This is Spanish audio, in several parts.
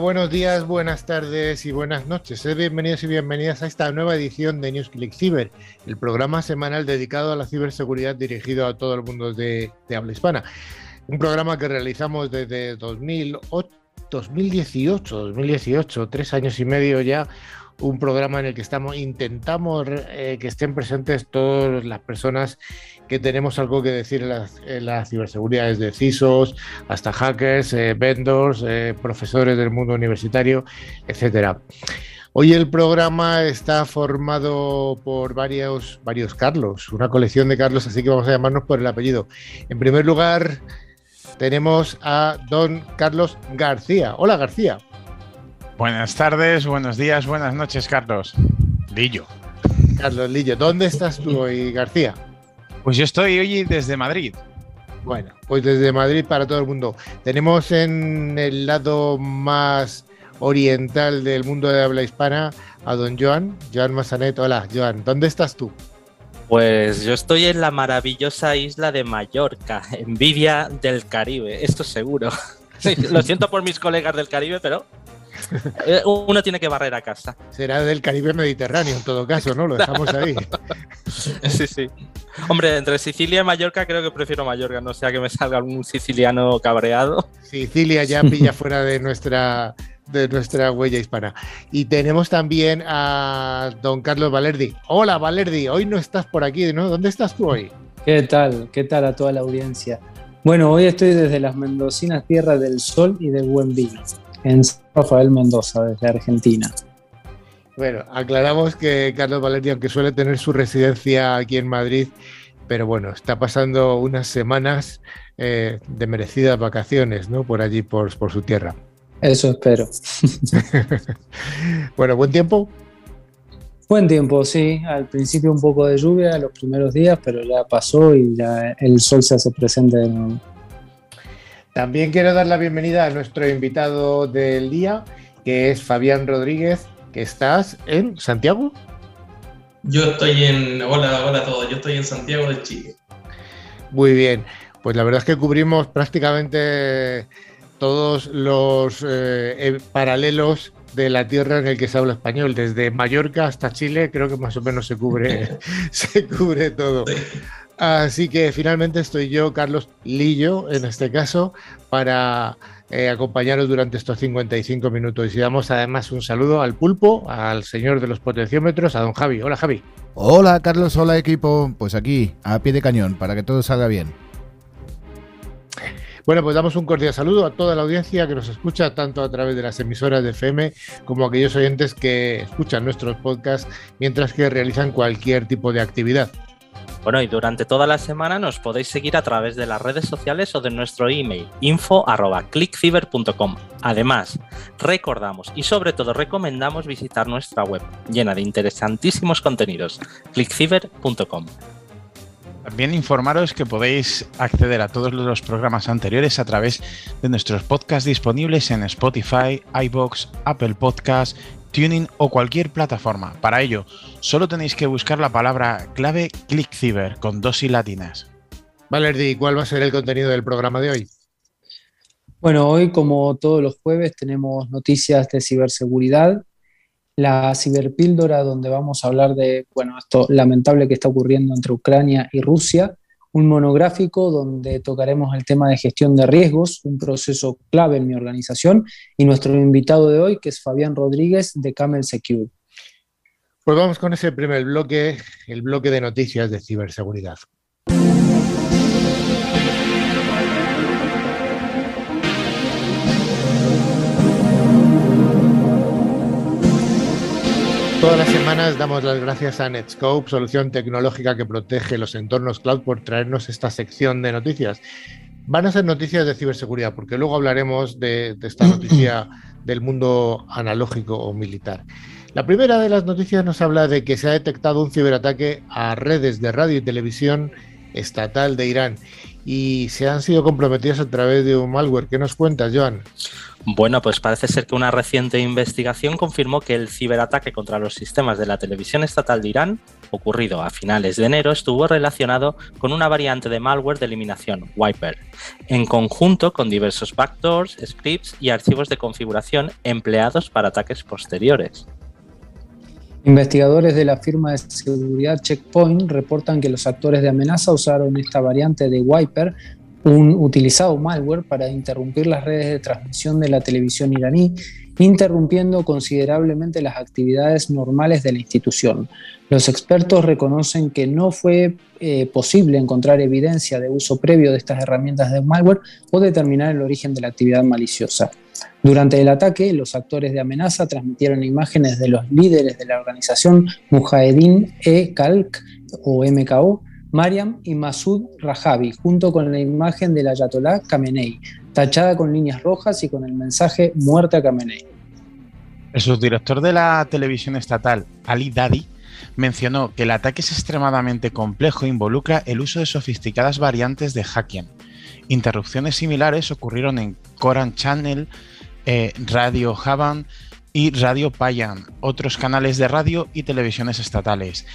Buenos días, buenas tardes y buenas noches. Bienvenidos y bienvenidas a esta nueva edición de NewsClick Cyber, el programa semanal dedicado a la ciberseguridad dirigido a todo el mundo de, habla hispana. Un programa que realizamos desde 2008, 2018, 2018, tres años y medio ya, un programa en el que estamos intentamos eh, que estén presentes todas las personas que tenemos algo que decir en la, ciberseguridad, desde CISOs hasta hackers, eh, vendors, eh, profesores del mundo universitario, etcétera. Hoy el programa está formado por varios, varios Carlos, una colección de Carlos, así que vamos a llamarnos por el apellido. En primer lugar, tenemos a don Carlos García. Hola García. Buenas tardes, buenos días, buenas noches, Carlos. Lillo. Carlos Lillo, ¿dónde estás tú hoy, García? Pues yo estoy hoy desde Madrid. Bueno, pues desde Madrid para todo el mundo. Tenemos en el lado más oriental del mundo de habla hispana a don Joan, Joan Massanet. Hola, Joan, ¿dónde estás tú? Pues yo estoy en la maravillosa isla de Mallorca, envidia del Caribe, esto seguro. Lo siento por mis colegas del Caribe, pero uno tiene que barrer a casa. Será del Caribe Mediterráneo en todo caso, ¿no? Lo dejamos ahí. Sí, sí. Hombre, entre Sicilia y Mallorca creo que prefiero Mallorca, no sea que me salga algún siciliano cabreado. Sicilia ya pilla fuera de nuestra de nuestra huella hispana. Y tenemos también a don Carlos Valerdi. Hola Valerdi, hoy no estás por aquí, ¿no? ¿Dónde estás tú hoy? ¿Qué tal? ¿Qué tal a toda la audiencia? Bueno, hoy estoy desde las mendocinas Tierra del Sol y de Buen Vino en Rafael Mendoza, desde Argentina. Bueno, aclaramos que Carlos Valerio, aunque suele tener su residencia aquí en Madrid, pero bueno, está pasando unas semanas eh, de merecidas vacaciones, ¿no? Por allí, por, por su tierra. Eso espero. bueno, buen tiempo. Buen tiempo, sí. Al principio un poco de lluvia los primeros días, pero ya pasó y ya el sol se hace presente de nuevo. También quiero dar la bienvenida a nuestro invitado del día, que es Fabián Rodríguez, que estás en Santiago. Yo estoy en. Hola, hola a todos. Yo estoy en Santiago de Chile. Muy bien. Pues la verdad es que cubrimos prácticamente todos los eh, eh, paralelos de la tierra en el que se habla español, desde Mallorca hasta Chile, creo que más o menos se cubre, se cubre todo. Así que finalmente estoy yo, Carlos Lillo, en este caso, para eh, acompañaros durante estos 55 minutos. Y damos además un saludo al pulpo, al señor de los potenciómetros, a don Javi. Hola Javi. Hola Carlos, hola equipo. Pues aquí, a pie de cañón, para que todo salga bien. Bueno, pues damos un cordial saludo a toda la audiencia que nos escucha tanto a través de las emisoras de FM como a aquellos oyentes que escuchan nuestros podcasts mientras que realizan cualquier tipo de actividad. Bueno, y durante toda la semana nos podéis seguir a través de las redes sociales o de nuestro email info@clickfiber.com. Además, recordamos y sobre todo recomendamos visitar nuestra web llena de interesantísimos contenidos, clickfiber.com. También informaros que podéis acceder a todos los programas anteriores a través de nuestros podcasts disponibles en Spotify, iBox, Apple Podcasts, Tuning o cualquier plataforma. Para ello, solo tenéis que buscar la palabra clave ClickCiber con dos y latinas. Valerdi, ¿cuál va a ser el contenido del programa de hoy? Bueno, hoy como todos los jueves tenemos noticias de ciberseguridad, la ciberpíldora donde vamos a hablar de, bueno, esto lamentable que está ocurriendo entre Ucrania y Rusia, un monográfico donde tocaremos el tema de gestión de riesgos, un proceso clave en mi organización, y nuestro invitado de hoy, que es Fabián Rodríguez de Camel Secure. Pues vamos con ese primer bloque, el bloque de noticias de ciberseguridad. Todas las semanas damos las gracias a Netscope, solución tecnológica que protege los entornos cloud, por traernos esta sección de noticias. Van a ser noticias de ciberseguridad, porque luego hablaremos de, esta noticia del mundo analógico o militar. La primera de las noticias nos habla de que se ha detectado un ciberataque a redes de radio y televisión estatal de Irán y se han sido comprometidos a través de un malware. ¿Qué nos cuentas, Joan? Bueno, pues parece ser que una reciente investigación confirmó que el ciberataque contra los sistemas de la televisión estatal de Irán, ocurrido a finales de enero, estuvo relacionado con una variante de malware de eliminación, Wiper, en conjunto con diversos backdoors, scripts y archivos de configuración empleados para ataques posteriores. Investigadores de la firma de seguridad Checkpoint reportan que los actores de amenaza usaron esta variante de Wiper un utilizado malware para interrumpir las redes de transmisión de la televisión iraní, interrumpiendo considerablemente las actividades normales de la institución. Los expertos reconocen que no fue eh, posible encontrar evidencia de uso previo de estas herramientas de malware o determinar el origen de la actividad maliciosa. Durante el ataque, los actores de amenaza transmitieron imágenes de los líderes de la organización Mujahedin e Kalk o MKO, Mariam y Masud Rajavi, junto con la imagen del Ayatollah Khamenei, tachada con líneas rojas y con el mensaje Muerte a Khamenei. El subdirector de la televisión estatal, Ali Dadi, mencionó que el ataque es extremadamente complejo e involucra el uso de sofisticadas variantes de hacking. Interrupciones similares ocurrieron en Koran Channel, eh, Radio Havan y Radio Payan, otros canales de radio y televisiones estatales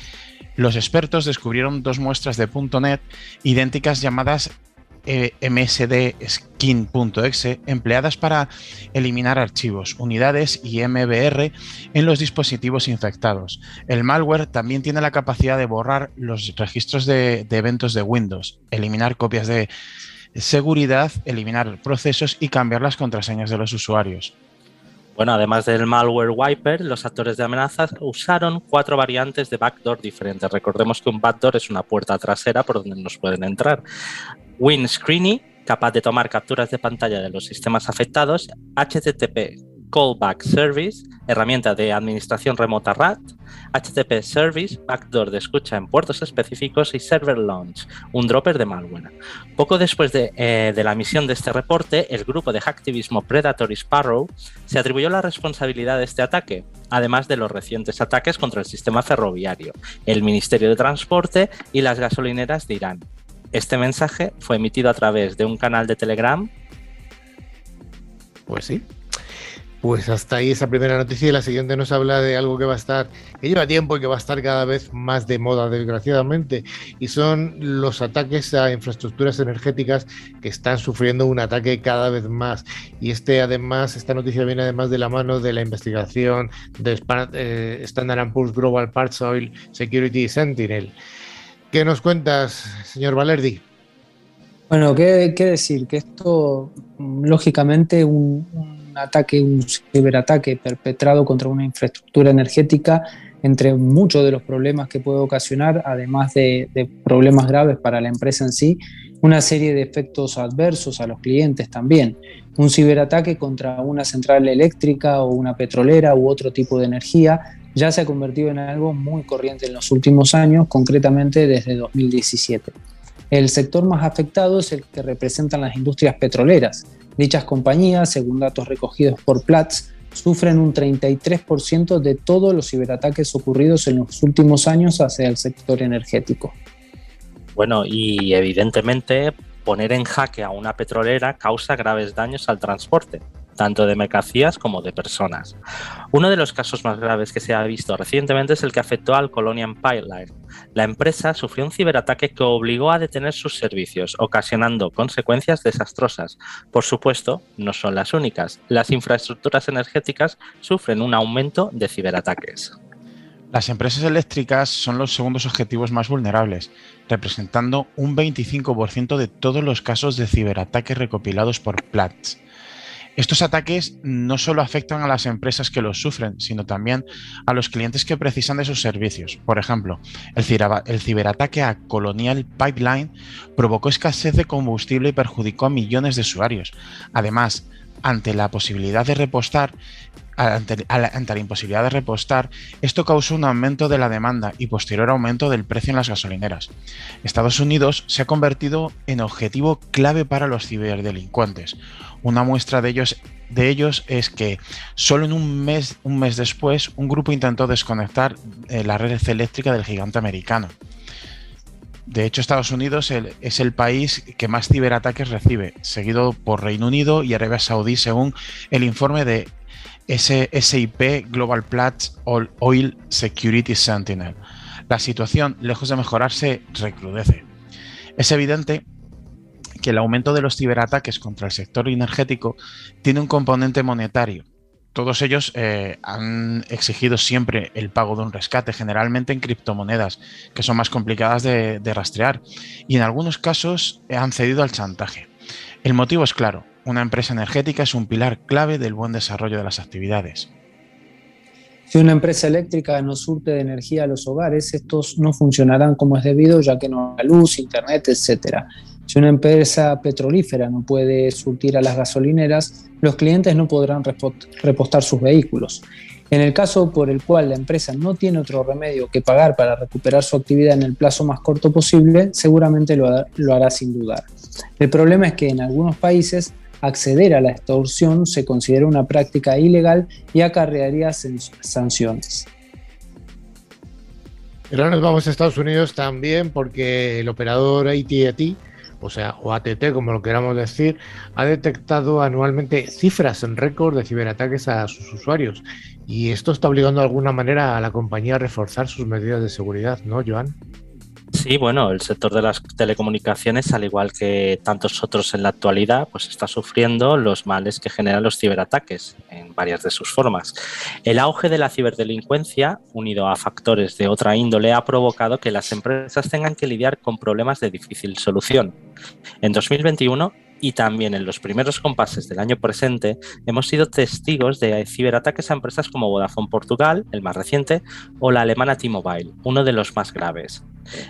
los expertos descubrieron dos muestras de .NET idénticas llamadas eh, msdskin.exe empleadas para eliminar archivos, unidades y MBR en los dispositivos infectados. El malware también tiene la capacidad de borrar los registros de eventos de Windows, eliminar copias de seguridad, eliminar procesos y cambiar las contraseñas de los usuarios. Bueno, además del malware wiper, los actores de amenazas usaron cuatro variantes de backdoor diferentes. Recordemos que un backdoor es una puerta trasera por donde nos pueden entrar. Windscreeny, capaz de tomar capturas de pantalla de los sistemas afectados, HTTP Callback Service, herramienta de administración remota RAT, HTTP Service, backdoor de escucha en puertos específicos y Server Launch, un dropper de malware. Poco después de, eh, de la emisión de este reporte, el grupo de hacktivismo Predatory Sparrow se atribuyó la responsabilidad de este ataque, además de los recientes ataques contra el sistema ferroviario, el Ministerio de Transporte y las gasolineras de Irán. Este mensaje fue emitido a través de un canal de Telegram. Pues sí, pues hasta ahí esa primera noticia y la siguiente nos habla de algo que va a estar, que lleva tiempo y que va a estar cada vez más de moda, desgraciadamente, y son los ataques a infraestructuras energéticas que están sufriendo un ataque cada vez más. Y este además, esta noticia viene además de la mano de la investigación de eh, Standard Poor's Global Parts Oil Security Sentinel. ¿Qué nos cuentas, señor Valerdi? Bueno, ¿qué, decir? Que esto, lógicamente, un ataque, un ciberataque perpetrado contra una infraestructura energética, entre muchos de los problemas que puede ocasionar, además de, problemas graves para la empresa en sí, una serie de efectos adversos a los clientes también. Un ciberataque contra una central eléctrica o una petrolera u otro tipo de energía ya se ha convertido en algo muy corriente en los últimos años, concretamente desde 2017. El sector más afectado es el que representan las industrias petroleras, Dichas compañías, según datos recogidos por Platts, sufren un 33% de todos los ciberataques ocurridos en los últimos años hacia el sector energético. Bueno, y evidentemente poner en jaque a una petrolera causa graves daños al transporte tanto de mercancías como de personas. Uno de los casos más graves que se ha visto recientemente es el que afectó al Colonial Pipeline. La empresa sufrió un ciberataque que obligó a detener sus servicios, ocasionando consecuencias desastrosas. Por supuesto, no son las únicas. Las infraestructuras energéticas sufren un aumento de ciberataques. Las empresas eléctricas son los segundos objetivos más vulnerables, representando un 25% de todos los casos de ciberataques recopilados por Platts. Estos ataques no solo afectan a las empresas que los sufren, sino también a los clientes que precisan de sus servicios. Por ejemplo, el, ciberataque a Colonial Pipeline provocó escasez de combustible y perjudicó a millones de usuarios. Además, ante la posibilidad de repostar, ante, la imposibilidad de repostar, esto causó un aumento de la demanda y posterior aumento del precio en las gasolineras. Estados Unidos se ha convertido en objetivo clave para los ciberdelincuentes. Una muestra de ellos, de ellos es que solo en un mes, un mes después, un grupo intentó desconectar eh, la red eléctrica del gigante americano. De hecho, Estados Unidos es el país que más ciberataques recibe, seguido por Reino Unido y Arabia Saudí, según el informe de SIP Global Platts Oil Security Sentinel. La situación, lejos de mejorarse, recrudece. Es evidente que el aumento de los ciberataques contra el sector energético tiene un componente monetario. Todos ellos eh, han exigido siempre el pago de un rescate, generalmente en criptomonedas, que son más complicadas de, de rastrear, y en algunos casos han cedido al chantaje. El motivo es claro, una empresa energética es un pilar clave del buen desarrollo de las actividades. Si una empresa eléctrica no surte de energía a los hogares, estos no funcionarán como es debido, ya que no hay luz, internet, etc. Si una empresa petrolífera no puede surtir a las gasolineras, los clientes no podrán repostar sus vehículos. En el caso por el cual la empresa no tiene otro remedio que pagar para recuperar su actividad en el plazo más corto posible, seguramente lo, hará sin dudar. El problema es que en algunos países acceder a la extorsión se considera una práctica ilegal y acarrearía sanciones. Pero nos vamos a Estados Unidos también porque el operador AT&T, o sea, o como lo queramos decir, ha detectado anualmente cifras en récord de ciberataques a sus usuarios. Y esto está obligando de alguna manera a la compañía a reforzar sus medidas de seguridad, ¿no, Joan? Sí, bueno, el sector de las telecomunicaciones, al igual que tantos otros en la actualidad, pues está sufriendo los males que generan los ciberataques en varias de sus formas. El auge de la ciberdelincuencia, unido a factores de otra índole, ha provocado que las empresas tengan que lidiar con problemas de difícil solución. En 2021, y también en los primeros compases del año presente hemos sido testigos de ciberataques a empresas como Vodafone Portugal, el más reciente, o la alemana T-Mobile, uno de los más graves.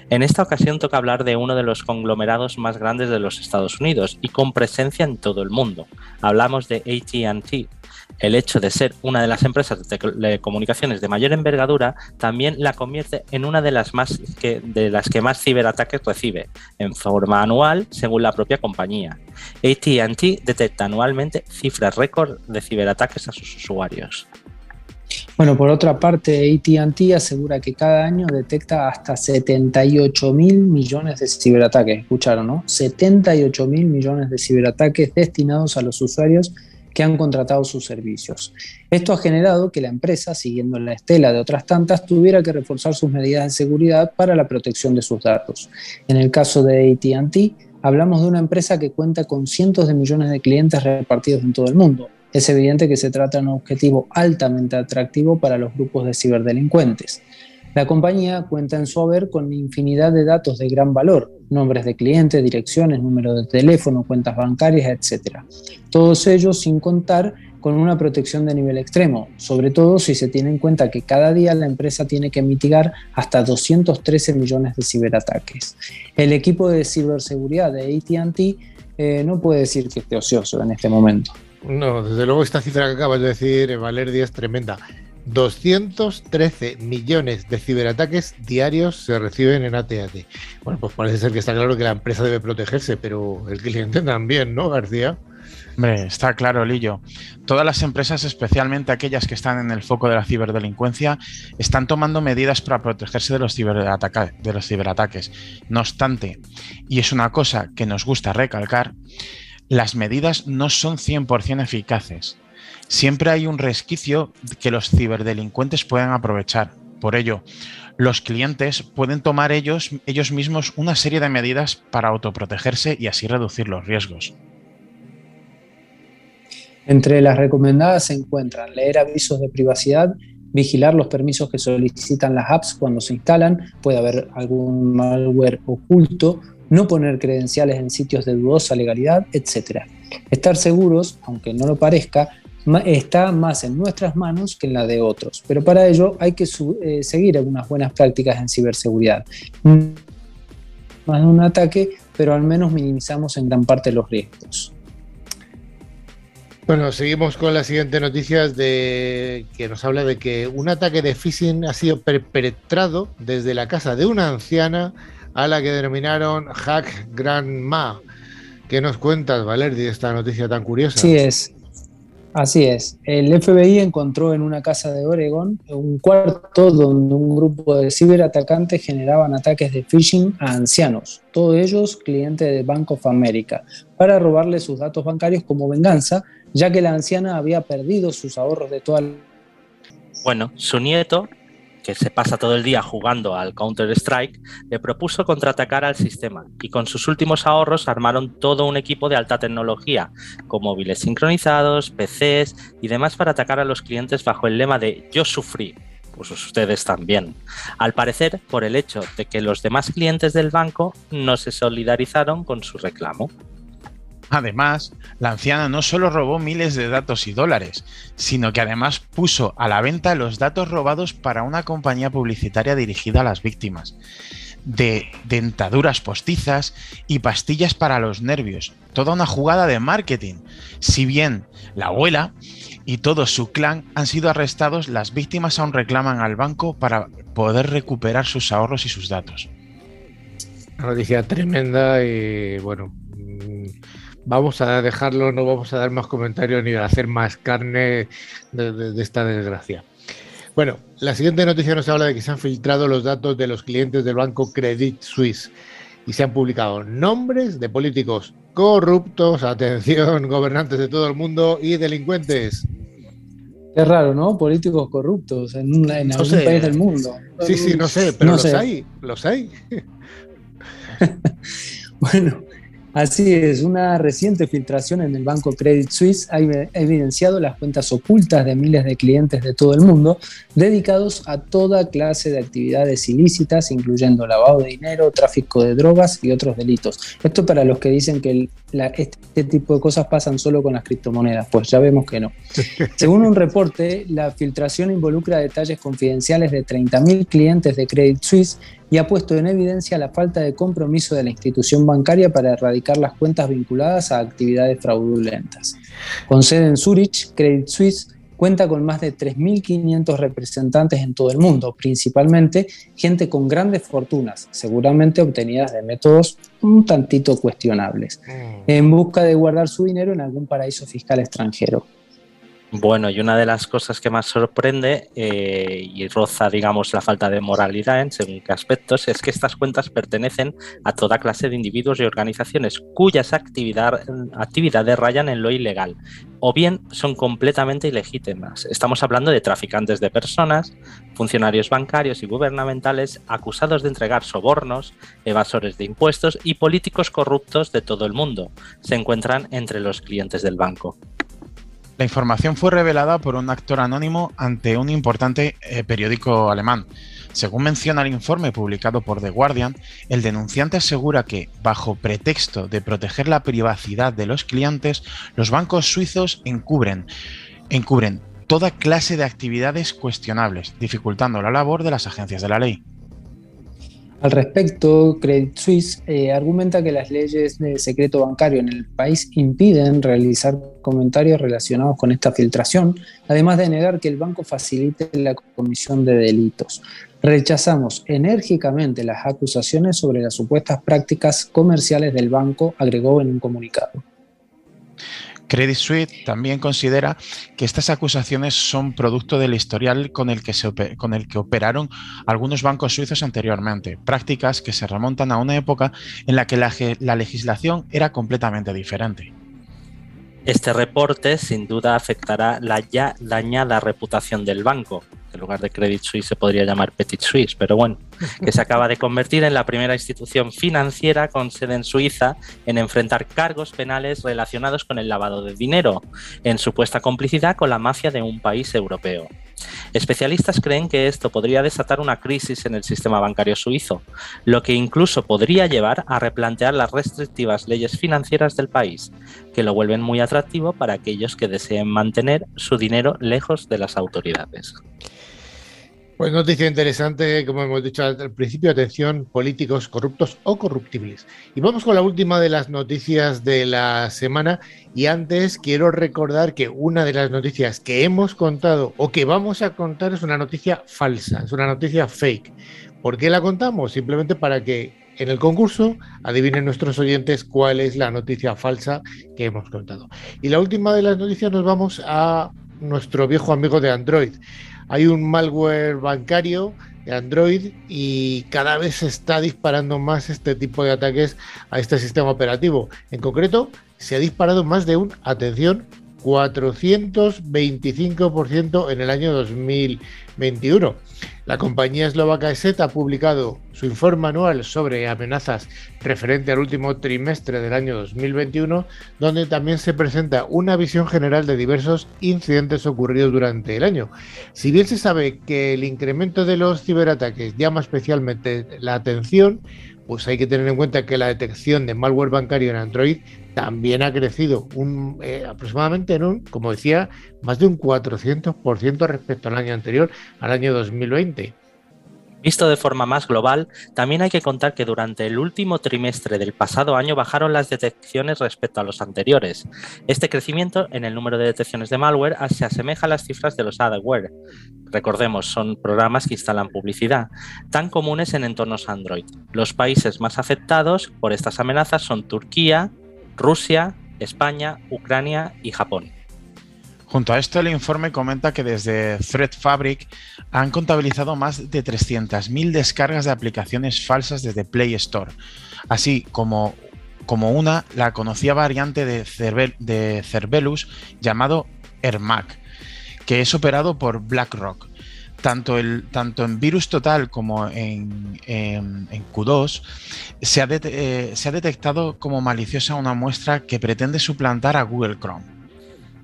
En esta ocasión toca hablar de uno de los conglomerados más grandes de los Estados Unidos y con presencia en todo el mundo. Hablamos de ATT, el hecho de ser una de las empresas de telecomunicaciones de mayor envergadura también la convierte en una de las, más que, de las que más ciberataques recibe, en forma anual, según la propia compañía. ATT detecta anualmente cifras récord de ciberataques a sus usuarios. Bueno, por otra parte, ATT asegura que cada año detecta hasta 78 mil millones de ciberataques. Escucharon, ¿no? 78 mil millones de ciberataques destinados a los usuarios que han contratado sus servicios. Esto ha generado que la empresa, siguiendo la estela de otras tantas, tuviera que reforzar sus medidas de seguridad para la protección de sus datos. En el caso de ATT, hablamos de una empresa que cuenta con cientos de millones de clientes repartidos en todo el mundo. Es evidente que se trata de un objetivo altamente atractivo para los grupos de ciberdelincuentes. La compañía cuenta en su haber con infinidad de datos de gran valor, nombres de clientes, direcciones, número de teléfono, cuentas bancarias, etc. Todos ellos sin contar con una protección de nivel extremo, sobre todo si se tiene en cuenta que cada día la empresa tiene que mitigar hasta 213 millones de ciberataques. El equipo de ciberseguridad de ATT eh, no puede decir que esté ocioso en este momento. No, desde luego esta cifra que acabas de decir, Valeria, es tremenda. 213 millones de ciberataques diarios se reciben en ATT. Bueno, pues parece ser que está claro que la empresa debe protegerse, pero el cliente también, ¿no, García? Hombre, está claro, Lillo. Todas las empresas, especialmente aquellas que están en el foco de la ciberdelincuencia, están tomando medidas para protegerse de los, de los ciberataques. No obstante, y es una cosa que nos gusta recalcar, las medidas no son 100% eficaces siempre hay un resquicio que los ciberdelincuentes pueden aprovechar. Por ello, los clientes pueden tomar ellos, ellos mismos una serie de medidas para autoprotegerse y así reducir los riesgos. Entre las recomendadas se encuentran leer avisos de privacidad, vigilar los permisos que solicitan las apps cuando se instalan, puede haber algún malware oculto, no poner credenciales en sitios de dudosa legalidad, etc. Estar seguros, aunque no lo parezca, está más en nuestras manos que en la de otros, pero para ello hay que eh, seguir algunas buenas prácticas en ciberseguridad. Más de un ataque, pero al menos minimizamos en gran parte los riesgos. Bueno, seguimos con la siguiente noticia de que nos habla de que un ataque de phishing ha sido perpetrado desde la casa de una anciana a la que denominaron Hack Grandma. ¿Qué nos cuentas, Valer, de esta noticia tan curiosa? Sí, es. Así es. El FBI encontró en una casa de Oregon un cuarto donde un grupo de ciberatacantes generaban ataques de phishing a ancianos, todos ellos clientes de Bank of America, para robarle sus datos bancarios como venganza, ya que la anciana había perdido sus ahorros de toda Bueno, su nieto que se pasa todo el día jugando al Counter-Strike, le propuso contraatacar al sistema y con sus últimos ahorros armaron todo un equipo de alta tecnología, con móviles sincronizados, PCs y demás para atacar a los clientes bajo el lema de yo sufrí, pues ustedes también. Al parecer, por el hecho de que los demás clientes del banco no se solidarizaron con su reclamo. Además, la anciana no solo robó miles de datos y dólares, sino que además puso a la venta los datos robados para una compañía publicitaria dirigida a las víctimas, de dentaduras postizas y pastillas para los nervios, toda una jugada de marketing. Si bien la abuela y todo su clan han sido arrestados, las víctimas aún reclaman al banco para poder recuperar sus ahorros y sus datos. Una noticia tremenda y bueno, vamos a dejarlo, no vamos a dar más comentarios ni a hacer más carne de, esta desgracia. Bueno, la siguiente noticia nos habla de que se han filtrado los datos de los clientes del banco Credit Suisse y se han publicado nombres de políticos corruptos, atención, gobernantes de todo el mundo y delincuentes. Qué raro, ¿no? Políticos corruptos en, algún país del mundo. Sí, sí, no sé, pero los hay, los hay. bueno, Así es, una reciente filtración en el banco Credit Suisse ha evidenciado las cuentas ocultas de miles de clientes de todo el mundo dedicados a toda clase de actividades ilícitas, incluyendo lavado de dinero, tráfico de drogas y otros delitos. Esto para los que dicen que este tipo de cosas pasan solo con las criptomonedas, pues ya vemos que no. Según un reporte, la filtración involucra detalles confidenciales de 30.000 clientes de Credit Suisse y ha puesto en evidencia la falta de compromiso de la institución bancaria para erradicar las cuentas vinculadas a actividades fraudulentas. Con sede en Zurich, Credit Suisse cuenta con más de 3.500 representantes en todo el mundo, principalmente gente con grandes fortunas, seguramente obtenidas de métodos un tantito cuestionables, mm. en busca de guardar su dinero en algún paraíso fiscal extranjero. Bueno, y una de las cosas que más sorprende eh, y roza, digamos, la falta de moralidad en según qué aspectos es que estas cuentas pertenecen a toda clase de individuos y organizaciones cuyas actividades rayan en lo ilegal o bien son completamente ilegítimas. Estamos hablando de traficantes de personas, funcionarios bancarios y gubernamentales acusados de entregar sobornos, evasores de impuestos y políticos corruptos de todo el mundo. Se encuentran entre los clientes del banco. La información fue revelada por un actor anónimo ante un importante eh, periódico alemán. Según menciona el informe publicado por The Guardian, el denunciante asegura que, bajo pretexto de proteger la privacidad de los clientes, los bancos suizos encubren, encubren toda clase de actividades cuestionables, dificultando la labor de las agencias de la ley. Al respecto, Credit Suisse eh, argumenta que las leyes de secreto bancario en el país impiden realizar comentarios relacionados con esta filtración, además de negar que el banco facilite la comisión de delitos. Rechazamos enérgicamente las acusaciones sobre las supuestas prácticas comerciales del banco, agregó en un comunicado. Credit Suisse también considera que estas acusaciones son producto del historial con el que, con el que operaron algunos bancos suizos anteriormente, prácticas que se remontan a una época en la que la legislación era completamente diferente. Este reporte sin duda afectará la ya dañada reputación del banco, en lugar de Credit Suisse se podría llamar Petit Suisse, pero bueno, que se acaba de convertir en la primera institución financiera con sede en Suiza en enfrentar cargos penales relacionados con el lavado de dinero, en supuesta complicidad con la mafia de un país europeo. Especialistas creen que esto podría desatar una crisis en el sistema bancario suizo, lo que incluso podría llevar a replantear las restrictivas leyes financieras del país, que lo vuelven muy atractivo para aquellos que deseen mantener su dinero lejos de las autoridades. Pues noticia interesante, como hemos dicho al principio, atención, políticos corruptos o corruptibles. Y vamos con la última de las noticias de la semana. Y antes quiero recordar que una de las noticias que hemos contado o que vamos a contar es una noticia falsa, es una noticia fake. ¿Por qué la contamos? Simplemente para que en el concurso adivinen nuestros oyentes cuál es la noticia falsa que hemos contado. Y la última de las noticias nos vamos a nuestro viejo amigo de Android hay un malware bancario de Android y cada vez se está disparando más este tipo de ataques a este sistema operativo. En concreto, se ha disparado más de un, atención, 425% en el año 2021. La compañía eslovaca ESET ha publicado su informe anual sobre amenazas referente al último trimestre del año 2021, donde también se presenta una visión general de diversos incidentes ocurridos durante el año. Si bien se sabe que el incremento de los ciberataques llama especialmente la atención, pues hay que tener en cuenta que la detección de malware bancario en Android también ha crecido un, eh, aproximadamente en un, como decía, más de un 400% respecto al año anterior, al año 2020. Visto de forma más global, también hay que contar que durante el último trimestre del pasado año bajaron las detecciones respecto a los anteriores. Este crecimiento en el número de detecciones de malware se asemeja a las cifras de los adware. Recordemos, son programas que instalan publicidad, tan comunes en entornos Android. Los países más afectados por estas amenazas son Turquía, Rusia, España, Ucrania y Japón. Junto a esto, el informe comenta que desde Threat Fabric han contabilizado más de 300.000 descargas de aplicaciones falsas desde Play Store, así como, como una, la conocida variante de, de Cerberus llamado AirMac, que es operado por BlackRock. Tanto, el, tanto en Virus Total como en, Q2 se ha, eh, se ha detectado como maliciosa una muestra que pretende suplantar a Google Chrome.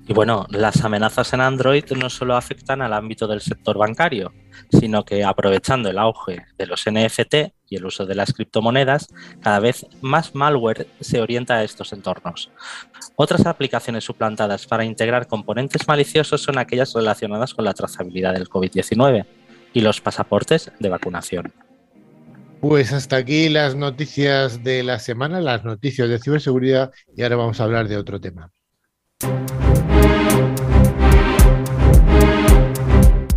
Y bueno, las amenazas en Android no solo afectan al ámbito del sector bancario, sino que aprovechando el auge de los NFT y el uso de las criptomonedas, cada vez más malware se orienta a estos entornos. Otras aplicaciones suplantadas para integrar componentes maliciosos son aquellas relacionadas con la trazabilidad del COVID-19 y los pasaportes de vacunación. Pues hasta aquí las noticias de la semana, las noticias de ciberseguridad y ahora vamos a hablar de otro tema.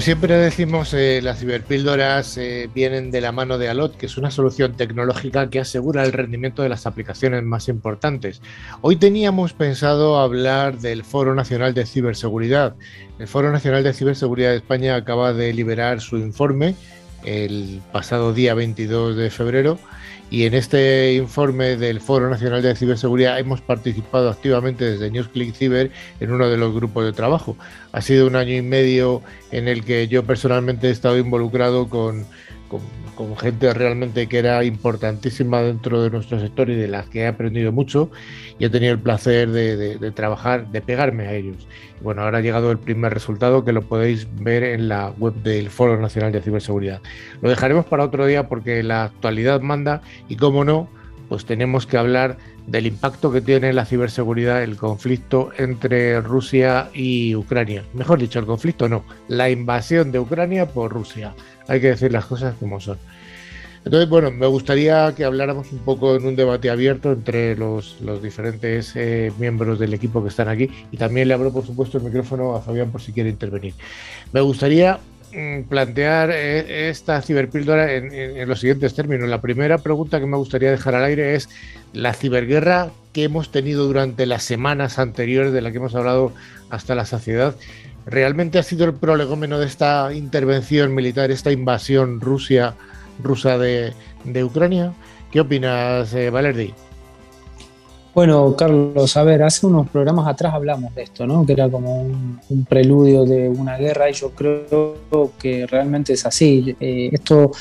Siempre decimos, eh, las ciberpíldoras eh, vienen de la mano de Alot, que es una solución tecnológica que asegura el rendimiento de las aplicaciones más importantes. Hoy teníamos pensado hablar del Foro Nacional de Ciberseguridad. El Foro Nacional de Ciberseguridad de España acaba de liberar su informe el pasado día 22 de febrero y en este informe del Foro Nacional de Ciberseguridad hemos participado activamente desde NewsClick Ciber en uno de los grupos de trabajo. Ha sido un año y medio en el que yo personalmente he estado involucrado con, con, gente realmente que era importantísima dentro de nuestro sector y de las que he aprendido mucho y he tenido el placer de, trabajar, de pegarme a ellos. bueno, ahora ha llegado el primer resultado que lo podéis ver en la web del Foro Nacional de Ciberseguridad. Lo dejaremos para otro día porque la actualidad manda y como no, pues tenemos que hablar del impacto que tiene la ciberseguridad el conflicto entre Rusia y Ucrania. Mejor dicho, el conflicto no, la invasión de Ucrania por Rusia hay que decir las cosas como son. Entonces, bueno, me gustaría que habláramos un poco en un debate abierto entre los, diferentes eh, miembros del equipo que están aquí y también le abro, por supuesto, el micrófono a Fabián por si quiere intervenir. Me gustaría mm, plantear eh, esta ciberpíldora en, los siguientes términos. La primera pregunta que me gustaría dejar al aire es la ciberguerra que hemos tenido durante las semanas anteriores de la que hemos hablado hasta la saciedad ¿Realmente ha sido el prolegómeno de esta intervención militar, esta invasión Rusia, rusa de, Ucrania? ¿Qué opinas, eh, Valerdi? Bueno, Carlos, a ver, hace unos programas atrás hablamos de esto, ¿no? Que era como un, preludio de una guerra y yo creo que realmente es así. Eh, esto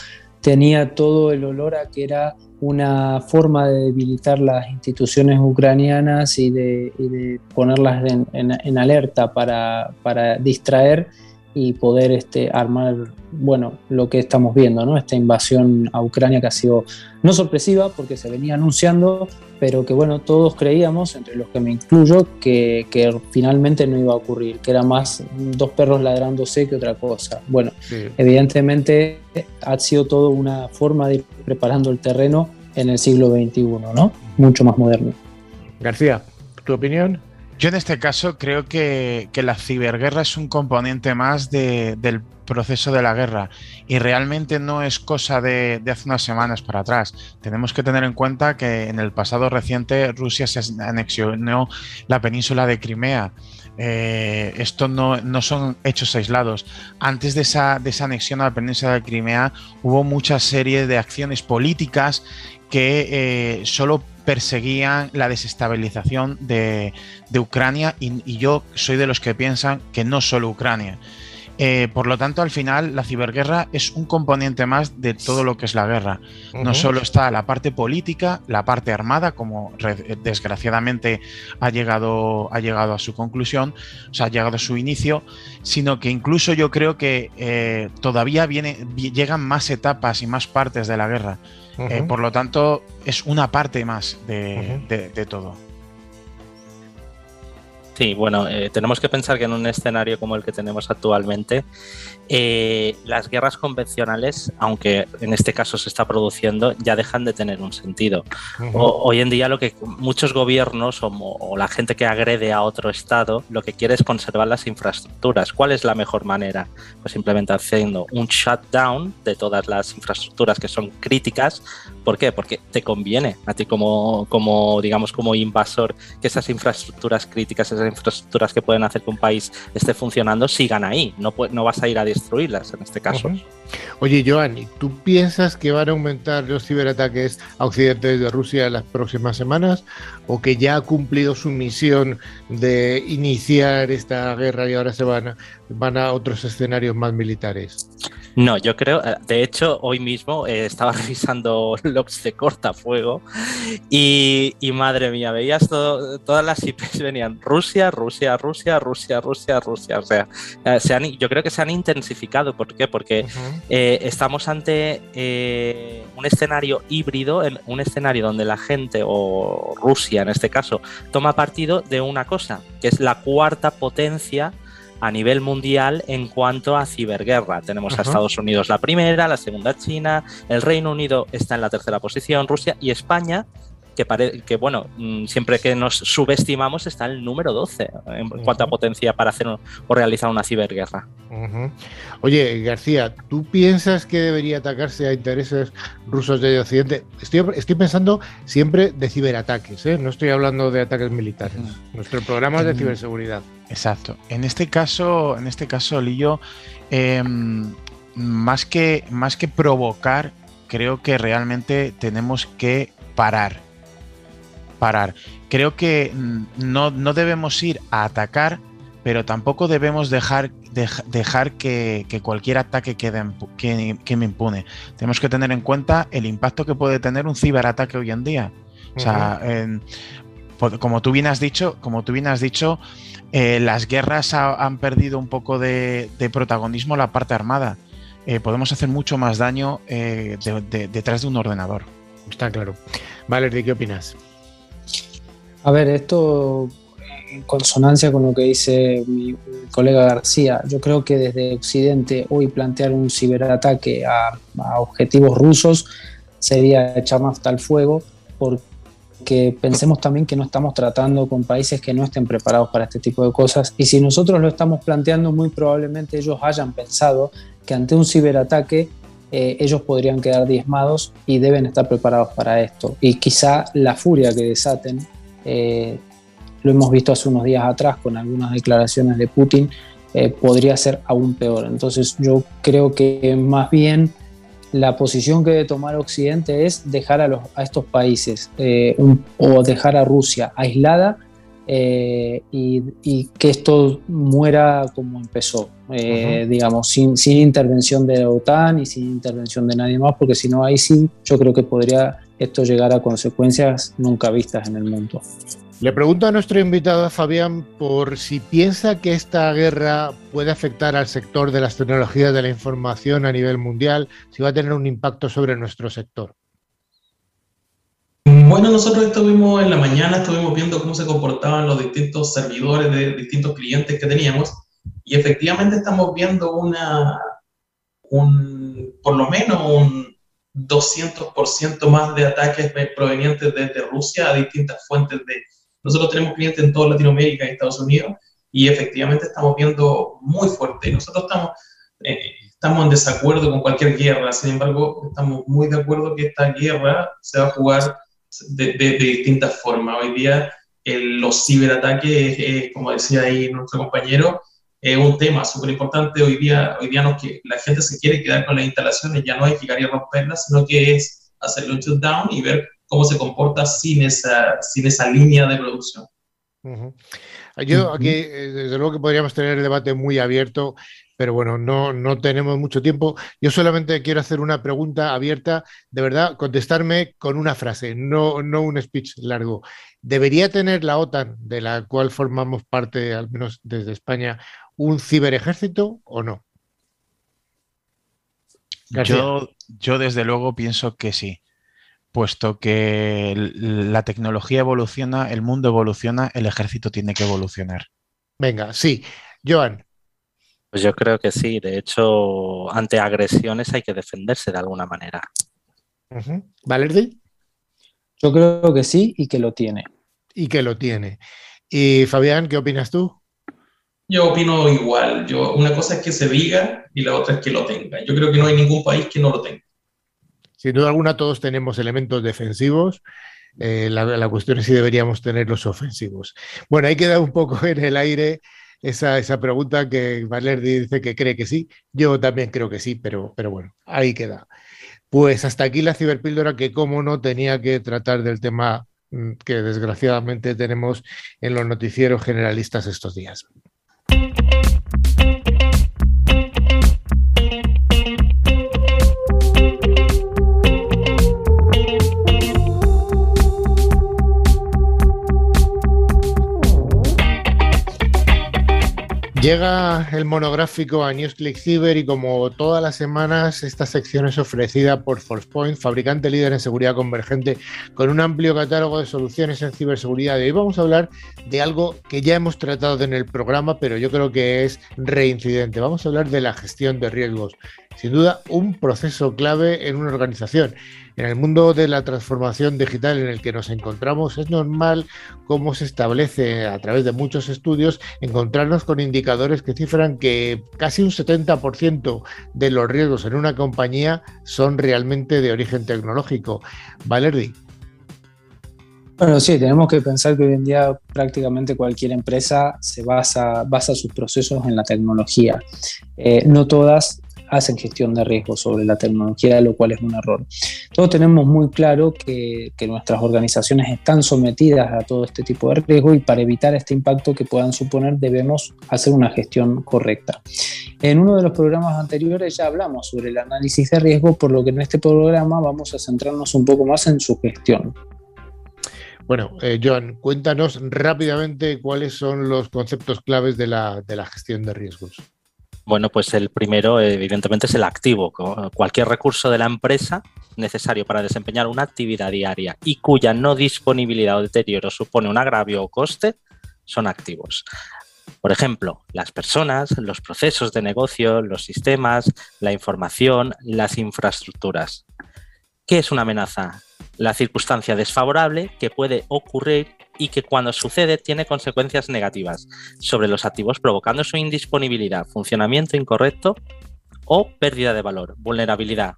tenía todo el olor a que era una forma de debilitar las instituciones ucranianas y de, ponerlas en, alerta para, distraer y poder este, armar, bueno, lo que estamos viendo, ¿no? Esta invasión a Ucrania que ha sido no sorpresiva porque se venía anunciando, pero que, bueno, todos creíamos, entre los que me incluyo, que, que finalmente no iba a ocurrir, que era más dos perros ladrándose que otra cosa. Bueno, evidentemente ha sido todo una forma de ir preparando el terreno en el siglo XXI, ¿no? Mucho más moderno. García, ¿tu opinión? Yo en este caso creo que, la ciberguerra es un componente más del proceso de la guerra y realmente no es cosa de, hace unas semanas para atrás. Tenemos que tener en cuenta que en el pasado reciente Rusia se anexionó la península de Crimea. Eh, esto no, son hechos aislados. Antes de esa, de esa anexión a la península de Crimea hubo mucha serie de acciones políticas que eh, solo perseguían la desestabilización de, Ucrania y, yo soy de los que piensan que no solo Ucrania. Eh, por lo tanto, al final, la ciberguerra es un componente más de todo lo que es la guerra. No solo está la parte política, la parte armada, como desgraciadamente ha llegado, ha llegado a su conclusión, o sea, ha llegado a su inicio, sino que incluso yo creo que eh, todavía viene, llegan más etapas y más partes de la guerra. Eh, por lo tanto, es una parte más de todo. Sí, bueno, eh, tenemos que pensar que en un escenario como el que tenemos actualmente, eh, las guerras convencionales, aunque en este caso se está produciendo, ya dejan de tener un sentido. hoy en día lo que muchos gobiernos o, la gente que agrede a otro estado, lo que quiere es conservar las infraestructuras. ¿Cuál es la mejor manera? Pues simplemente haciendo un shutdown de todas las infraestructuras que son críticas. ¿Por qué? Porque te conviene a ti como, como digamos, como invasor que esas infraestructuras críticas, esas infraestructuras que pueden hacer que un país esté funcionando sigan ahí. No, no vas a ir a destruirlas en este caso. Oye, Joanny, ¿tú piensas que van a aumentar los ciberataques a Occidente de Rusia en las próximas semanas? ¿O que ya ha cumplido su misión de iniciar esta guerra y ahora se van van a otros escenarios más militares? No, yo creo, eh, de hecho, hoy mismo eh, estaba revisando logs de cortafuego y, y madre mía, veías todas las IPs venían Rusia, Rusia, Rusia, Rusia, Rusia, Rusia. O sea, eh, se han, yo creo que se han intensificado. ¿Por qué? Porque estamos ante un escenario híbrido, un escenario donde la gente, o Rusia en este caso, toma partido de una cosa, que es la cuarta potencia a nivel mundial en cuanto a ciberguerra. Tenemos a Estados Unidos la primera, la segunda China, el Reino Unido está en la tercera posición, Rusia y España que, que bueno, mm, siempre que nos subestimamos está el número 12 en cuanto a potencia para hacer o realizar una ciberguerra. Oye, García, ¿tú piensas que debería atacarse a intereses rusos de Occidente? Estoy, estoy pensando siempre de ciberataques, ¿eh? no estoy hablando de ataques militares. Nuestro programa es de ciberseguridad. Exacto. En este caso, en este caso, Lillo, em, más, que, más que provocar, creo que realmente tenemos que parar parar. Creo que mm, no, debemos ir a atacar, pero tampoco debemos dejar, dejar que, cualquier ataque quede, que, me impune. Tenemos que tener en cuenta el impacto que puede tener un ciberataque hoy en día. O sea, como tú bien has dicho, como tú bien has dicho, eh, las guerras han perdido un poco de, protagonismo la parte armada. Eh, podemos hacer mucho más daño eh, detrás de un ordenador. Está claro. Valerie, ¿qué opinas? A ver, esto en consonancia con lo que dice mi colega García, yo creo que desde Occidente hoy plantear un ciberataque a, objetivos rusos sería echar hasta el fuego, porque pensemos también que no estamos tratando con países que no estén preparados para este tipo de cosas, y si nosotros lo estamos planteando, muy probablemente ellos hayan pensado que ante un ciberataque eh, ellos podrían quedar diezmados y deben estar preparados para esto. Y quizá la furia que desaten eh, lo hemos visto hace unos días atrás con algunas declaraciones de Putin, eh, podría ser aún peor. Entonces yo creo que más bien la posición que debe tomar Occidente es dejar a, estos países eh, o dejar a Rusia aislada y, que esto muera como empezó, digamos, sin, sin intervención de la OTAN y sin intervención de nadie más, porque si no, ahí sí yo creo que podría esto llegar a consecuencias nunca vistas en el mundo. Le pregunto a nuestro invitado Fabián por si piensa que esta guerra puede afectar al sector de las tecnologías de la información a nivel mundial, si va a tener un impacto sobre nuestro sector. Bueno, nosotros estuvimos en la mañana, estuvimos viendo cómo se comportaban los distintos servidores de distintos clientes que teníamos y efectivamente estamos viendo una, un, por lo menos un 200% más de ataques provenientes desde Rusia a distintas fuentes de nosotros tenemos clientes en toda Latinoamérica y Estados Unidos y efectivamente estamos viendo muy fuerte. Nosotros estamos, eh, estamos en desacuerdo con cualquier guerra, sin embargo, estamos muy de acuerdo que esta guerra se va a jugar de, de, distintas formas. Hoy día los ciberataques, como decía ahí nuestro compañero, es un tema súper importante. Hoy día, hoy día no que la gente se quiere quedar con las instalaciones, ya no hay que ir a romperlas, sino que es hacerle un shutdown y ver cómo se comporta sin esa, sin esa línea de producción. Yo aquí, eh, desde luego que podríamos tener el debate muy abierto, pero bueno, no, no tenemos mucho tiempo. Yo solamente quiero hacer una pregunta abierta, de verdad, contestarme con una frase, no, no un speech largo. ¿Debería tener la OTAN, de la cual formamos parte, al menos desde España, un ciberejército o no? Yo, yo desde luego pienso que sí puesto que la tecnología evoluciona, el mundo evoluciona, el ejército tiene que evolucionar. Venga, sí. Joan. Pues yo creo que sí. De hecho, ante agresiones hay que defenderse de alguna manera. ¿Valerdi? Yo creo que sí y que lo tiene. Y que lo tiene. Y Fabián, ¿qué opinas tú? Yo opino igual. Yo, una cosa es que se diga y la otra es que lo tenga. Yo creo que no hay ningún país que no lo tenga. Sin duda alguna todos tenemos elementos defensivos. Eh, la, cuestión es si deberíamos tener los ofensivos. Bueno, ahí queda un poco en el aire esa, esa pregunta que Valerdi dice que cree que sí. Yo también creo que sí, pero, pero bueno, ahí queda. Pues hasta aquí la ciberpíldora que, como no, tenía que tratar del tema mm, que desgraciadamente tenemos en los noticieros generalistas estos días. Llega el monográfico a NewsClick Cyber y como todas las semanas esta sección es ofrecida por ForcePoint, fabricante líder en seguridad convergente con un amplio catálogo de soluciones en ciberseguridad. Y hoy vamos a hablar de algo que ya hemos tratado en el programa, pero yo creo que es reincidente. Vamos a hablar de la gestión de riesgos. Sin duda, un proceso clave en una organización. En el mundo de la transformación digital en el que nos encontramos es normal, como se establece a través de muchos estudios, encontrarnos con indicadores que cifran que casi un 70% de los riesgos en una compañía son realmente de origen tecnológico. Valerdi. Bueno, sí, tenemos que pensar que hoy en día prácticamente cualquier empresa se basa, basa sus procesos en la tecnología. Eh, no todas hacen gestión de riesgo sobre la tecnología, lo cual es un error. Todos tenemos muy claro que, nuestras organizaciones están sometidas a todo este tipo de riesgo y para evitar este impacto que puedan suponer debemos hacer una gestión correcta. En uno de los programas anteriores ya hablamos sobre el análisis de riesgo, por lo que en este programa vamos a centrarnos un poco más en su gestión. Bueno, eh, Joan, cuéntanos rápidamente cuáles son los conceptos claves de la gestión de riesgos. Bueno, pues el primero, evidentemente, es el activo. Cualquier recurso de la empresa necesario para desempeñar una actividad diaria y cuya no disponibilidad o deterioro supone un agravio o coste, son activos. Por ejemplo, las personas, los procesos de negocio, los sistemas, la información, las infraestructuras. ¿Qué es una amenaza? La circunstancia desfavorable que puede ocurrir y que cuando sucede tiene consecuencias negativas sobre los activos provocando su indisponibilidad, funcionamiento incorrecto o pérdida de valor, vulnerabilidad,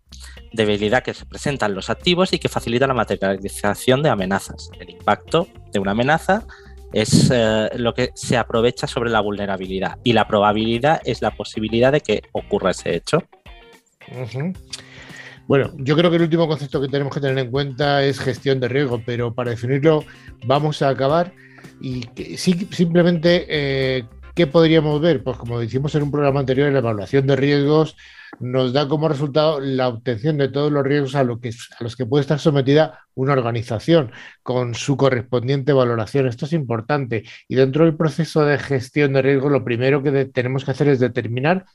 debilidad que se presentan los activos y que facilita la materialización de amenazas. El impacto de una amenaza es eh, lo que se aprovecha sobre la vulnerabilidad y la probabilidad es la posibilidad de que ocurra ese hecho. Bueno, yo creo que el último concepto que tenemos que tener en cuenta es gestión de riesgo, pero para definirlo vamos a acabar y simplemente eh, ¿qué podríamos ver? Pues como dijimos en un programa anterior, la evaluación de riesgos nos da como resultado la obtención de todos los riesgos a, lo que, a los que puede estar sometida una organización con su correspondiente valoración. Esto es importante. Y dentro del proceso de gestión de riesgos, lo primero que tenemos que hacer es determinar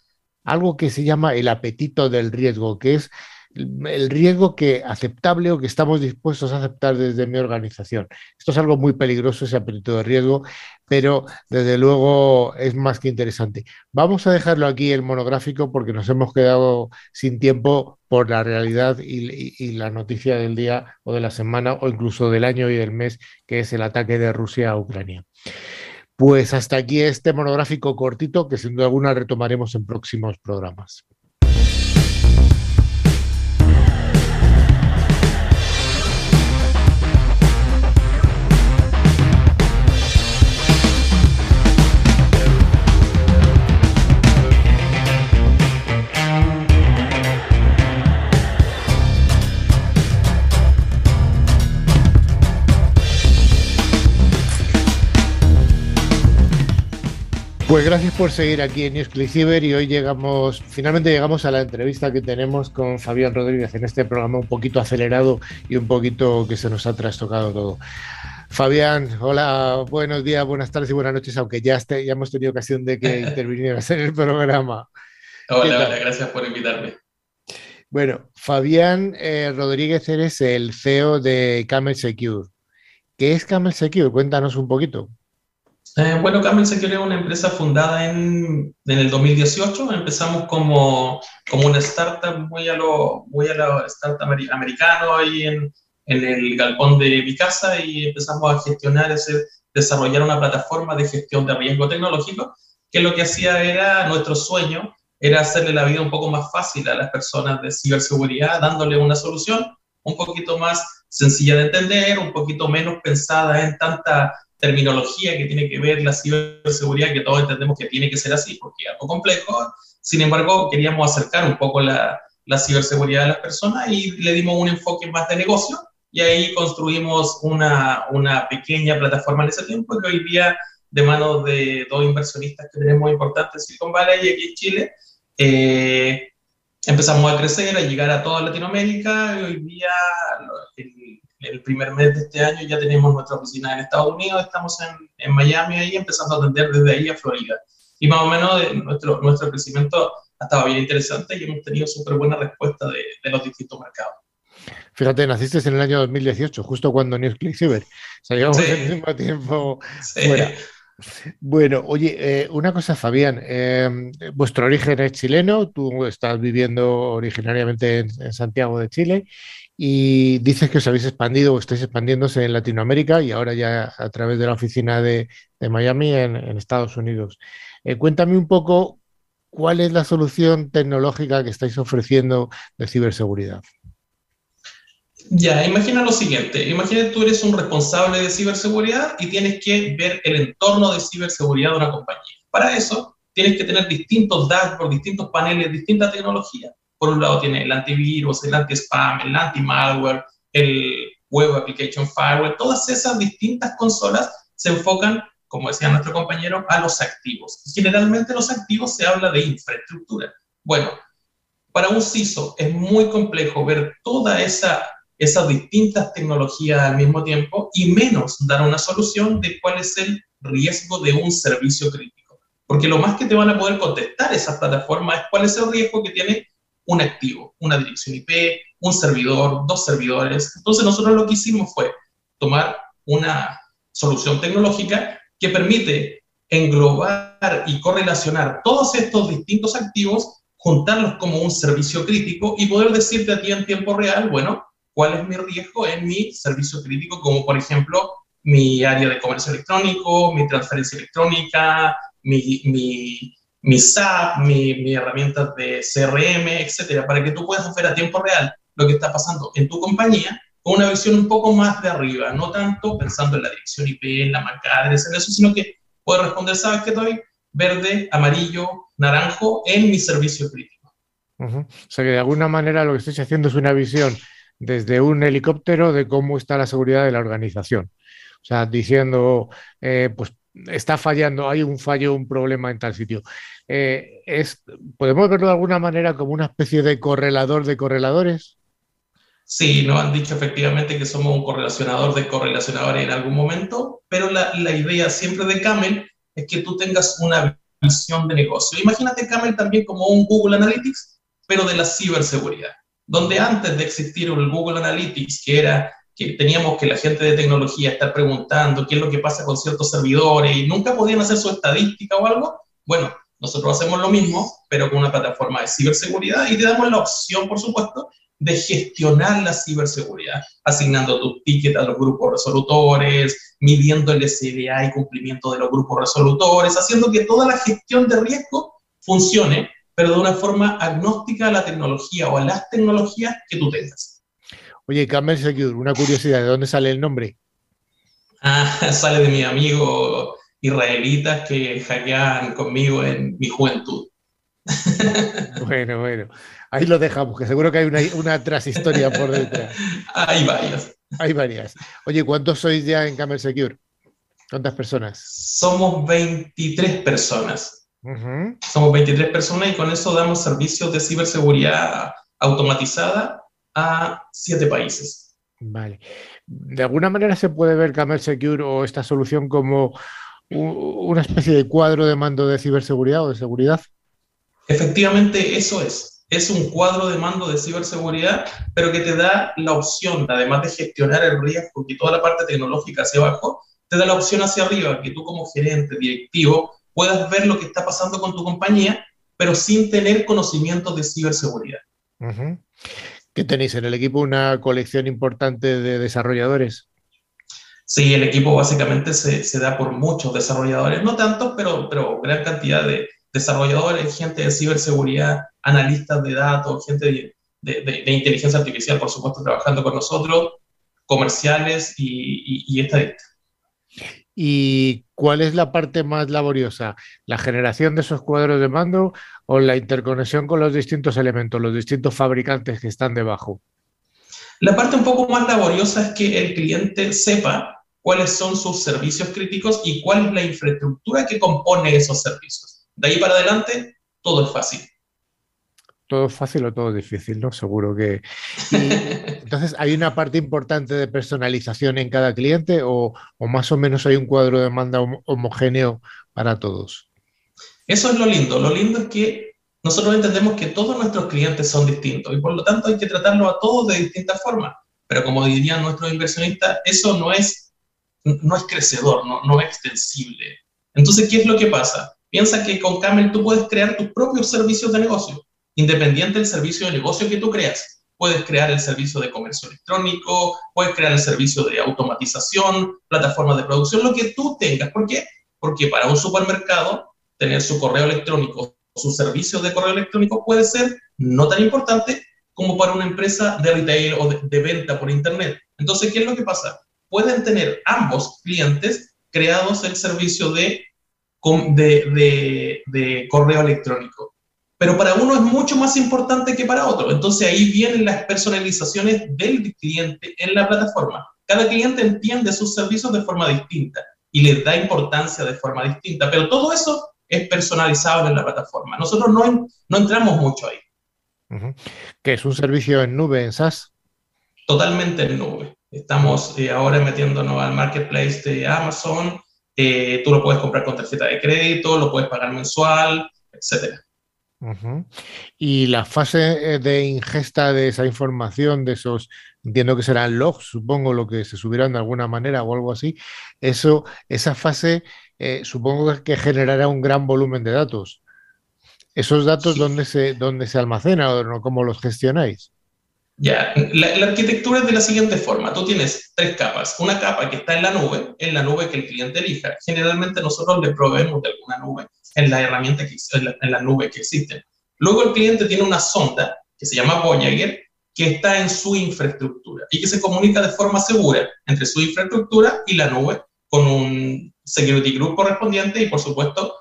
algo que se llama el apetito del riesgo, que es el riesgo que aceptable o que estamos dispuestos a aceptar desde mi organización. Esto es algo muy peligroso, ese apetito de riesgo, pero desde luego es más que interesante. Vamos a dejarlo aquí el monográfico porque nos hemos quedado sin tiempo por la realidad y, y la noticia del día o de la semana o incluso del año y del mes, que es el ataque de Rusia a Ucrania. Pues hasta aquí este monográfico cortito que sin duda alguna retomaremos en próximos programas. Pues gracias por seguir aquí en News Cyber y hoy llegamos, finalmente llegamos a la entrevista que tenemos con Fabián Rodríguez en este programa un poquito acelerado y un poquito que se nos ha trastocado todo. Fabián, hola, buenos días, buenas tardes y buenas noches, aunque ya, esté, ya hemos tenido ocasión de que intervinieras en el programa. Hola, hola, gracias por invitarme. Bueno, Fabián eh, Rodríguez, eres el CEO de Camel Secure. ¿Qué es Camel Secure? Cuéntanos un poquito. Eh, bueno, Camel Secure es una empresa fundada en, en, el 2018. Empezamos como, como una startup muy a lo, muy a la startup americano ahí en, en el galpón de mi casa y empezamos a gestionar, ese, desarrollar una plataforma de gestión de riesgo tecnológico que lo que hacía era, nuestro sueño era hacerle la vida un poco más fácil a las personas de ciberseguridad, dándole una solución un poquito más sencilla de entender, un poquito menos pensada en tanta terminología que tiene que ver la ciberseguridad, que todos entendemos que tiene que ser así, porque es algo complejo. Sin embargo, queríamos acercar un poco la, la ciberseguridad de las personas y le dimos un enfoque más de negocio y ahí construimos una, una pequeña plataforma en ese tiempo que hoy día de manos de dos inversionistas que tenemos importantes Silicon Valley y aquí en Chile, eh, empezamos a crecer, a llegar a toda Latinoamérica y hoy día el, el primer mes de este año ya tenemos nuestra oficina en Estados Unidos, estamos en, en Miami ahí empezando a atender desde ahí a Florida. Y más o menos de nuestro, nuestro crecimiento ha estado bien interesante y hemos tenido súper buena respuesta de, de, los distintos mercados. Fíjate, naciste en el año 2018, justo cuando NewsClick Cyber. Salíamos sí. al mismo tiempo sí. fuera. Bueno, oye, eh, una cosa, Fabián, eh, vuestro origen es chileno, tú estás viviendo originariamente en, en Santiago de Chile y dices que os habéis expandido o estáis expandiéndose en Latinoamérica y ahora ya a través de la oficina de, Miami en, en, Estados Unidos. Eh, cuéntame un poco cuál es la solución tecnológica que estáis ofreciendo de ciberseguridad. Ya, imagina lo siguiente, imagina tú eres un responsable de ciberseguridad y tienes que ver el entorno de ciberseguridad de una compañía. Para eso tienes que tener distintos dashboards, distintos paneles, distintas tecnologías por un lado tiene el antivirus, el anti-spam, el anti-malware, el Web Application Firewall, todas esas distintas consolas se enfocan, como decía nuestro compañero, a los activos. Generalmente los activos se habla de infraestructura. Bueno, para un CISO es muy complejo ver toda esa esas distintas tecnologías al mismo tiempo y menos dar una solución de cuál es el riesgo de un servicio crítico. Porque lo más que te van a poder contestar esas plataformas es cuál es el riesgo que tiene un activo, una dirección IP, un servidor, dos servidores. Entonces nosotros lo que hicimos fue tomar una solución tecnológica que permite englobar y correlacionar todos estos distintos activos, juntarlos como un servicio crítico y poder decirte a ti en tiempo real, bueno, cuál es mi riesgo en mi servicio crítico, como por ejemplo mi área de comercio electrónico, mi transferencia electrónica, mi, mi, mi SAP, mi, mi herramientas de CRM, etcétera, para que tú puedas ver a tiempo real lo que está pasando en tu compañía con una visión un poco más de arriba, no tanto pensando en la dirección IP, en la marca de eso, sino que puedo responder, ¿sabes qué estoy? Verde, amarillo, naranjo en mi servicio crítico. Uh. O sea que de alguna manera lo que estoy haciendo es una visión desde un helicóptero de cómo está la seguridad de la organización. O sea, diciendo, eh, pues está fallando, hay un fallo, un problema en tal sitio. Eh, es, ¿Podemos verlo de alguna manera como una especie de correlador de correladores? Sí, nos han dicho efectivamente que somos un correlacionador de correlacionadores en algún momento, pero la, la idea siempre de Camel es que tú tengas una visión de negocio. Imagínate Camel también como un Google Analytics, pero de la ciberseguridad, donde antes de existir el Google Analytics, que era que teníamos que la gente de tecnología estar preguntando qué es lo que pasa con ciertos servidores y nunca podían hacer su estadística o algo, bueno, nosotros hacemos lo mismo, pero con una plataforma de ciberseguridad y te damos la opción, por supuesto, de gestionar la ciberseguridad, asignando tus tickets a los grupos resolutores, midiendo el SLA y cumplimiento de los grupos resolutores, haciendo que toda la gestión de riesgo funcione, pero de una forma agnóstica a la tecnología o a las tecnologías que tú tengas. Oye, Camel Secure, una curiosidad, ¿de dónde sale el nombre? Ah, sale de mi amigo israelitas que hackean conmigo en mi juventud. Bueno, bueno. Ahí lo dejamos, que seguro que hay una, una transhistoria por detrás. Hay varias. Hay varias. Oye, ¿cuántos sois ya en Camel Secure? ¿Cuántas personas? Somos 23 personas. Somos 23 personas y con eso damos servicios de ciberseguridad automatizada a siete países. Vale. ¿De alguna manera se puede ver Camel Secure o esta solución como una especie de cuadro de mando de ciberseguridad o de seguridad? Efectivamente, eso es. Es un cuadro de mando de ciberseguridad, pero que te da la opción, además de gestionar el riesgo y toda la parte tecnológica hacia abajo, te da la opción hacia arriba, que tú como gerente, directivo, puedas ver lo que está pasando con tu compañía, pero sin tener conocimiento de ciberseguridad. ¿Qué tenéis en el equipo? ¿Una colección importante de desarrolladores? Sí, el equipo básicamente se, se da por muchos desarrolladores, no tantos, pero, pero gran cantidad de desarrolladores, gente de ciberseguridad, analistas de datos, gente de, de, de, inteligencia artificial, por supuesto, trabajando con nosotros, comerciales y, y, y. ¿Y cuál es la parte más laboriosa? ¿La generación de esos cuadros de mando o la interconexión con los distintos elementos, los distintos fabricantes que están debajo? La parte un poco más laboriosa es que el cliente sepa cuáles son sus servicios críticos y cuál es la infraestructura que compone esos servicios. De ahí para adelante, todo es fácil todo fácil o todo difícil, ¿no? Seguro que... entonces, ¿hay una parte importante de personalización en cada cliente o, o, más o menos hay un cuadro de demanda homogéneo para todos? Eso es lo lindo. Lo lindo es que nosotros entendemos que todos nuestros clientes son distintos y por lo tanto hay que tratarlo a todos de distintas formas. Pero como dirían nuestros inversionistas, eso no es, no es crecedor, no, es extensible. Entonces, ¿qué es lo que pasa? Piensa que con Camel tú puedes crear tus propios servicios de negocio independiente del servicio de negocio que tú creas. Puedes crear el servicio de comercio electrónico, puedes crear el servicio de automatización, plataformas de producción, lo que tú tengas. ¿Por qué? Porque para un supermercado, tener su correo electrónico, su servicio de correo electrónico puede ser no tan importante como para una empresa de retail o de, de venta por Internet. Entonces, ¿qué es lo que pasa? Pueden tener ambos clientes creados el servicio de, de, de, de correo electrónico pero para uno es mucho más importante que para otro. Entonces ahí vienen las personalizaciones del cliente en la plataforma. Cada cliente entiende sus servicios de forma distinta y les da importancia de forma distinta, pero todo eso es personalizado en la plataforma. Nosotros no, no entramos mucho ahí. Uh -huh. ¿Qué es un servicio en nube, en SaaS? Totalmente en nube. Estamos eh, ahora metiéndonos al marketplace de Amazon. Eh, tú lo puedes comprar con tarjeta de crédito, lo puedes pagar mensual. Uh -huh. Y la fase eh, de ingesta de esa información, de esos, entiendo que serán logs, supongo, lo que se subirán de alguna manera o algo así, eso, esa fase eh, supongo que generará un gran volumen de datos. ¿Esos datos sí. dónde, se, dónde se almacenan o cómo los gestionáis? Ya, la, arquitectura es de la siguiente forma. Tú tienes tres capas. Una capa que está en la nube, en la nube que el cliente elija. Generalmente nosotros le proveemos de alguna nube en la herramienta que en la, en la nube que existe. Luego el cliente tiene una sonda que se llama Voyager que está en su infraestructura y que se comunica de forma segura entre su infraestructura y la nube con un security group correspondiente y por supuesto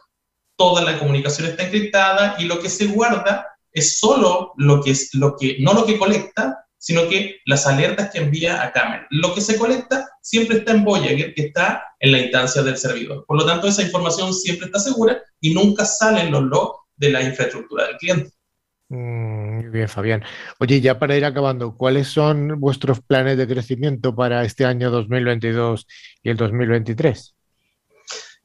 toda la comunicación está encriptada y lo que se guarda es solo lo que es lo que no lo que colecta sino que las alertas que envía a Cameron. Lo que se colecta siempre está en Voyager, que está en la instancia del servidor. Por lo tanto, esa información siempre está segura y nunca salen los logs de la infraestructura del cliente. Mm, muy bien, Fabián. Oye, ya para ir acabando, ¿cuáles son vuestros planes de crecimiento para este año 2022 y el 2023?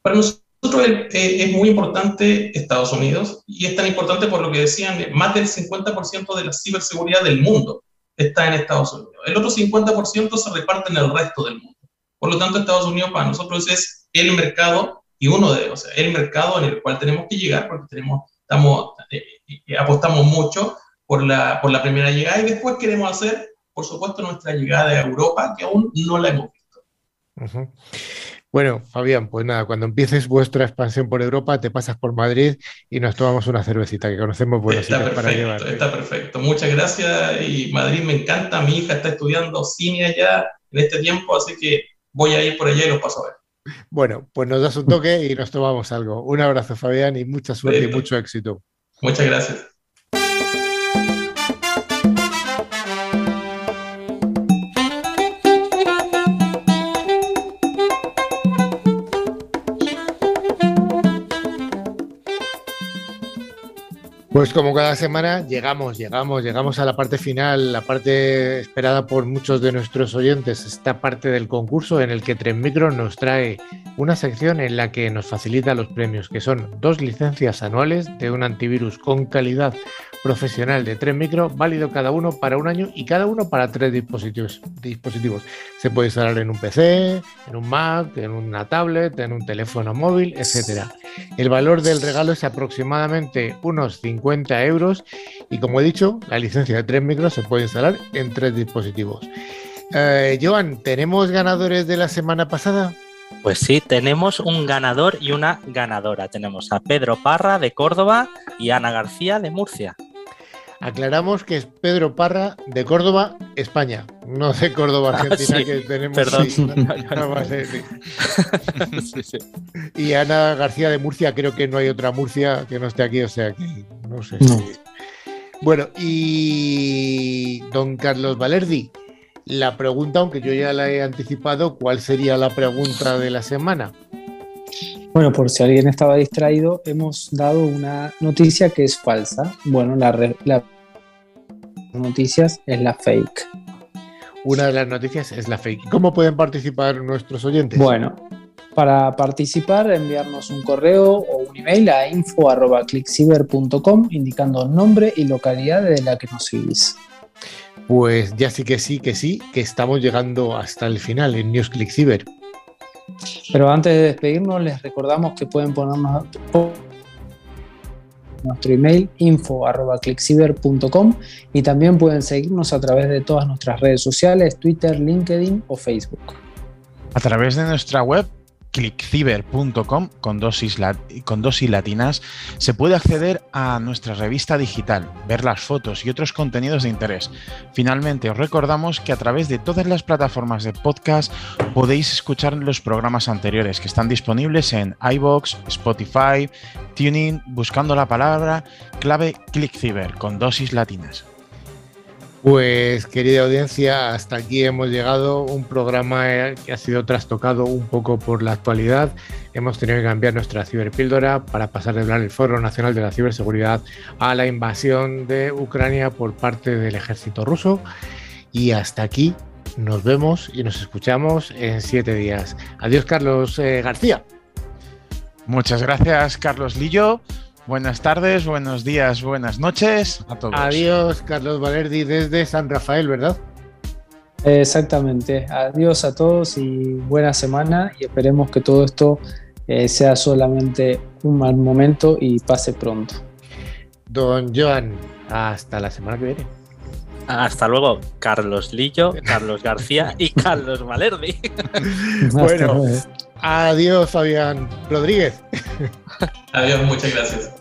Para nosotros es, muy importante Estados Unidos y es tan importante por lo que decían, más del 50% de la ciberseguridad del mundo está en Estados Unidos. El otro 50% se reparte en el resto del mundo. Por lo tanto, Estados Unidos para nosotros es el mercado y uno de, o sea, el mercado en el cual tenemos que llegar porque tenemos, estamos, eh, eh, apostamos mucho por la, por la primera llegada y después queremos hacer, por supuesto, nuestra llegada a Europa que aún no la hemos visto. Bueno, Fabián, pues nada, cuando empieces vuestra expansión por Europa, te pasas por Madrid y nos tomamos una cervecita, que conocemos buenos está perfecto, para llevar. Está perfecto, muchas gracias y Madrid me encanta, mi hija está estudiando cine allá en este tiempo, así que voy a ir por allá y lo paso a ver. Bueno, pues nos das un toque y nos tomamos algo. Un abrazo, Fabián, y mucha suerte y mucho éxito. Muchas gracias. Pues como cada semana llegamos, llegamos, llegamos a la parte final, la parte esperada por muchos de nuestros oyentes, esta parte del concurso en el que Tren Micro nos trae una sección en la que nos facilita los premios, que son dos licencias anuales de un antivirus con calidad profesional de Tren Micro, válido cada uno para un año y cada uno para tres dispositivos. dispositivos. Se puede instalar en un PC, en un Mac, en una tablet, en un teléfono móvil, etc. El valor del regalo es aproximadamente unos 50 euros y como he dicho, la licencia de Tren Micro se puede instalar en tres dispositivos. Eh, Joan, ¿tenemos ganadores de la semana pasada? Pues sí, tenemos un ganador y una ganadora. Tenemos a Pedro Parra de Córdoba y Ana García de Murcia. Aclaramos que es Pedro Parra de Córdoba, España, no de Córdoba, ah, Argentina, que tenemos. Perdón. Y Ana García de Murcia, creo que no hay otra Murcia que no esté aquí, o sea que no sé. Bueno, y don Carlos Valerdi, la pregunta, aunque yo ya la he anticipado, ¿cuál sería la pregunta de la semana? Bueno, por si alguien estaba distraído, hemos dado una noticia que es falsa. Bueno, la, la noticias es la fake. Una de las noticias es la fake. ¿Cómo pueden participar nuestros oyentes? Bueno, para participar, enviarnos un correo o un email a info.clickciber.com indicando nombre y localidad de la que nos seguís. Pues ya sí que sí, que sí, que estamos llegando hasta el final en News Cyber. Pero antes de despedirnos, les recordamos que pueden ponernos nuestro email info.clickciber.com y también pueden seguirnos a través de todas nuestras redes sociales, Twitter, LinkedIn o Facebook. A través de nuestra web clickciber.com con dosis, latinas se puede acceder a nuestra revista digital, ver las fotos y otros contenidos de interés. Finalmente, os recordamos que a través de todas las plataformas de podcast podéis escuchar los programas anteriores que están disponibles en iBox, Spotify, Tuning, buscando la palabra clave ClickCiber con dosis latinas. Pues querida audiencia, hasta aquí hemos llegado, un programa eh, que ha sido trastocado un poco por la actualidad. Hemos tenido que cambiar nuestra ciberpíldora para pasar de hablar el Foro Nacional de la Ciberseguridad a la invasión de Ucrania por parte del ejército ruso. Y hasta aquí nos vemos y nos escuchamos en siete días. Adiós Carlos eh, García. Muchas gracias Carlos Lillo. Buenas tardes, buenos días, buenas noches a todos. Adiós, Carlos Valerdi, desde San Rafael, ¿verdad? Exactamente. Adiós a todos y buena semana y esperemos que todo esto eh, sea solamente un mal momento y pase pronto. Don Joan, hasta la semana que viene. Hasta luego, Carlos Lillo, Carlos García y Carlos Valerdi. bueno, Adiós, Fabián Rodríguez. Adiós, muchas gracias.